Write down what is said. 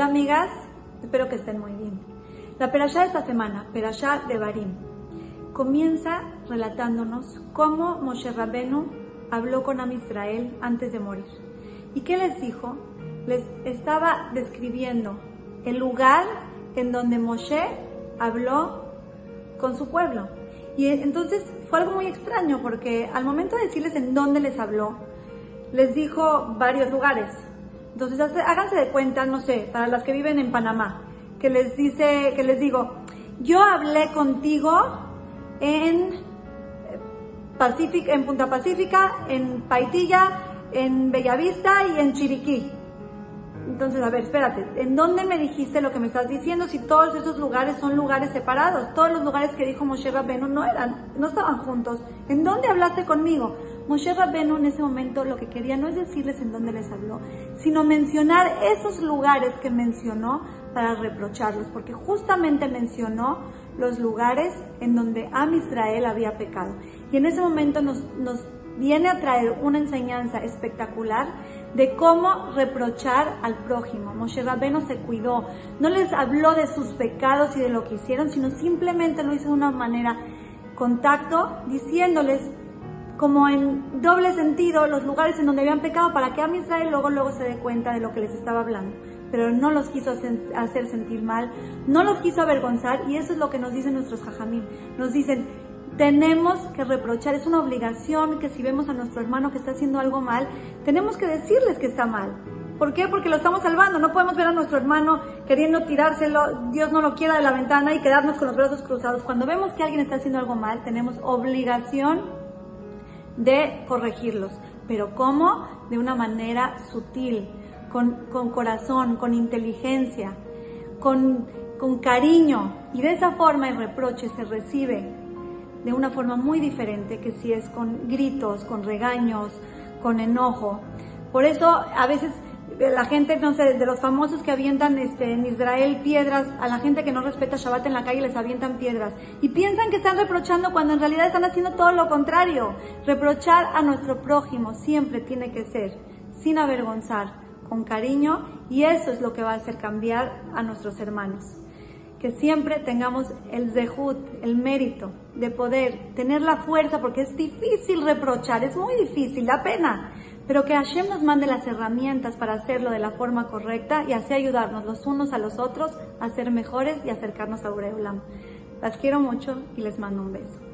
amigas? Espero que estén muy bien. La perashá de esta semana, perashá de Barim, comienza relatándonos cómo Moshe Rabenu habló con Am Israel antes de morir. ¿Y qué les dijo? Les estaba describiendo el lugar en donde Moshe habló con su pueblo. Y entonces fue algo muy extraño porque al momento de decirles en dónde les habló, les dijo varios lugares. Entonces háganse de cuenta, no sé, para las que viven en Panamá, que les dice, que les digo, yo hablé contigo en Pacífica, en Punta Pacífica, en Paitilla, en Bellavista y en Chiriquí. Entonces, a ver, espérate, ¿en dónde me dijiste lo que me estás diciendo si todos esos lugares son lugares separados? Todos los lugares que dijo Moshe Rabbenu no eran, no estaban juntos. ¿En dónde hablaste conmigo? Moshe Rabbenu en ese momento lo que quería no es decirles en dónde les habló, sino mencionar esos lugares que mencionó para reprocharlos, porque justamente mencionó los lugares en donde Am Israel había pecado. Y en ese momento nos, nos viene a traer una enseñanza espectacular de cómo reprochar al prójimo. Moshe Rabbeinu se cuidó, no les habló de sus pecados y de lo que hicieron, sino simplemente lo hizo de una manera contacto, diciéndoles como en doble sentido los lugares en donde habían pecado para que a Israel luego luego se dé cuenta de lo que les estaba hablando. Pero no los quiso hacer sentir mal, no los quiso avergonzar y eso es lo que nos dicen nuestros jajamim. Nos dicen, tenemos que reprochar, es una obligación que si vemos a nuestro hermano que está haciendo algo mal, tenemos que decirles que está mal. ¿Por qué? Porque lo estamos salvando. No podemos ver a nuestro hermano queriendo tirárselo, Dios no lo quiera de la ventana y quedarnos con los brazos cruzados. Cuando vemos que alguien está haciendo algo mal, tenemos obligación de corregirlos. Pero ¿cómo? De una manera sutil, con, con corazón, con inteligencia, con, con cariño. Y de esa forma el reproche se recibe de una forma muy diferente que si es con gritos, con regaños, con enojo. Por eso a veces la gente, no sé, de los famosos que avientan este, en Israel piedras, a la gente que no respeta Shabbat en la calle les avientan piedras. Y piensan que están reprochando cuando en realidad están haciendo todo lo contrario. Reprochar a nuestro prójimo siempre tiene que ser sin avergonzar, con cariño, y eso es lo que va a hacer cambiar a nuestros hermanos que siempre tengamos el zehut, el mérito de poder tener la fuerza, porque es difícil reprochar, es muy difícil, da pena, pero que Hashem nos mande las herramientas para hacerlo de la forma correcta y así ayudarnos los unos a los otros a ser mejores y acercarnos a Ureulam. Las quiero mucho y les mando un beso.